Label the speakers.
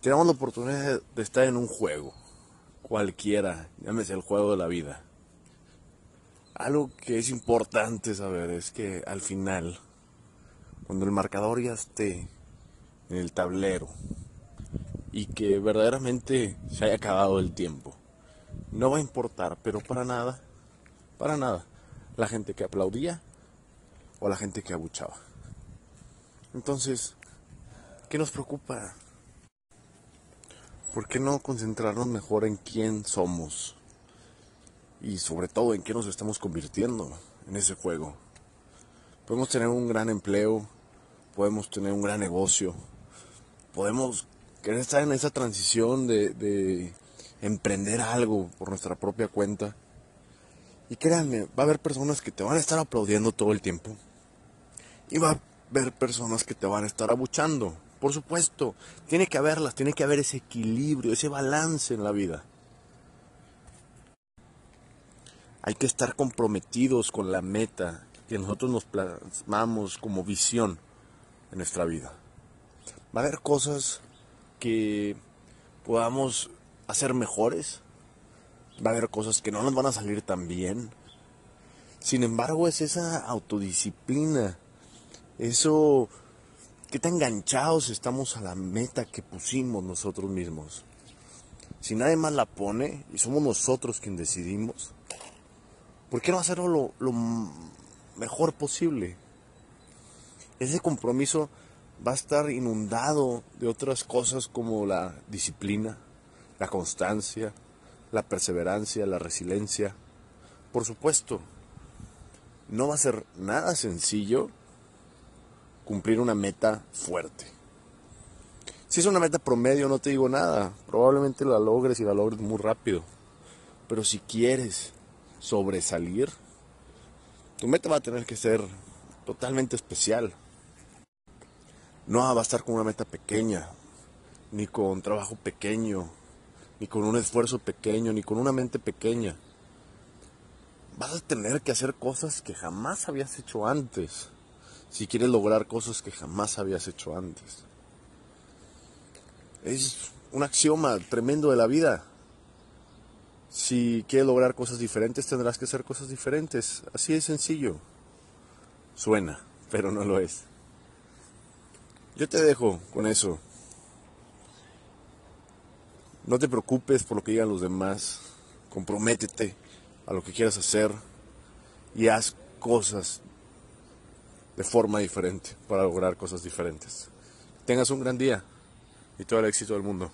Speaker 1: tenemos la oportunidad de estar en un juego, cualquiera, llámese el juego de la vida, algo que es importante saber es que al final, cuando el marcador ya esté en el tablero y que verdaderamente se haya acabado el tiempo, no va a importar, pero para nada, para nada, la gente que aplaudía o la gente que abuchaba. Entonces, ¿qué nos preocupa? ¿Por qué no concentrarnos mejor en quién somos? Y sobre todo en qué nos estamos convirtiendo en ese juego. Podemos tener un gran empleo, podemos tener un gran negocio, podemos querer estar en esa transición de, de emprender algo por nuestra propia cuenta. Y créanme, va a haber personas que te van a estar aplaudiendo todo el tiempo. Y va a haber personas que te van a estar abuchando. Por supuesto, tiene que haberlas, tiene que haber ese equilibrio, ese balance en la vida. Hay que estar comprometidos con la meta que nosotros nos plasmamos como visión en nuestra vida. Va a haber cosas que podamos hacer mejores. Va a haber cosas que no nos van a salir tan bien. Sin embargo, es esa autodisciplina, eso ¿Qué tan enganchados estamos a la meta que pusimos nosotros mismos? Si nadie más la pone y somos nosotros quienes decidimos, ¿por qué no hacerlo lo, lo mejor posible? Ese compromiso va a estar inundado de otras cosas como la disciplina, la constancia, la perseverancia, la resiliencia. Por supuesto, no va a ser nada sencillo cumplir una meta fuerte. Si es una meta promedio, no te digo nada. Probablemente la logres y la logres muy rápido. Pero si quieres sobresalir, tu meta va a tener que ser totalmente especial. No va a estar con una meta pequeña, ni con trabajo pequeño, ni con un esfuerzo pequeño, ni con una mente pequeña. Vas a tener que hacer cosas que jamás habías hecho antes si quieres lograr cosas que jamás habías hecho antes. Es un axioma tremendo de la vida. Si quieres lograr cosas diferentes, tendrás que hacer cosas diferentes. Así de sencillo. Suena, pero no lo es. Yo te dejo con eso. No te preocupes por lo que digan los demás. Comprométete a lo que quieras hacer y haz cosas de forma diferente para lograr cosas diferentes. Tengas un gran día y todo el éxito del mundo.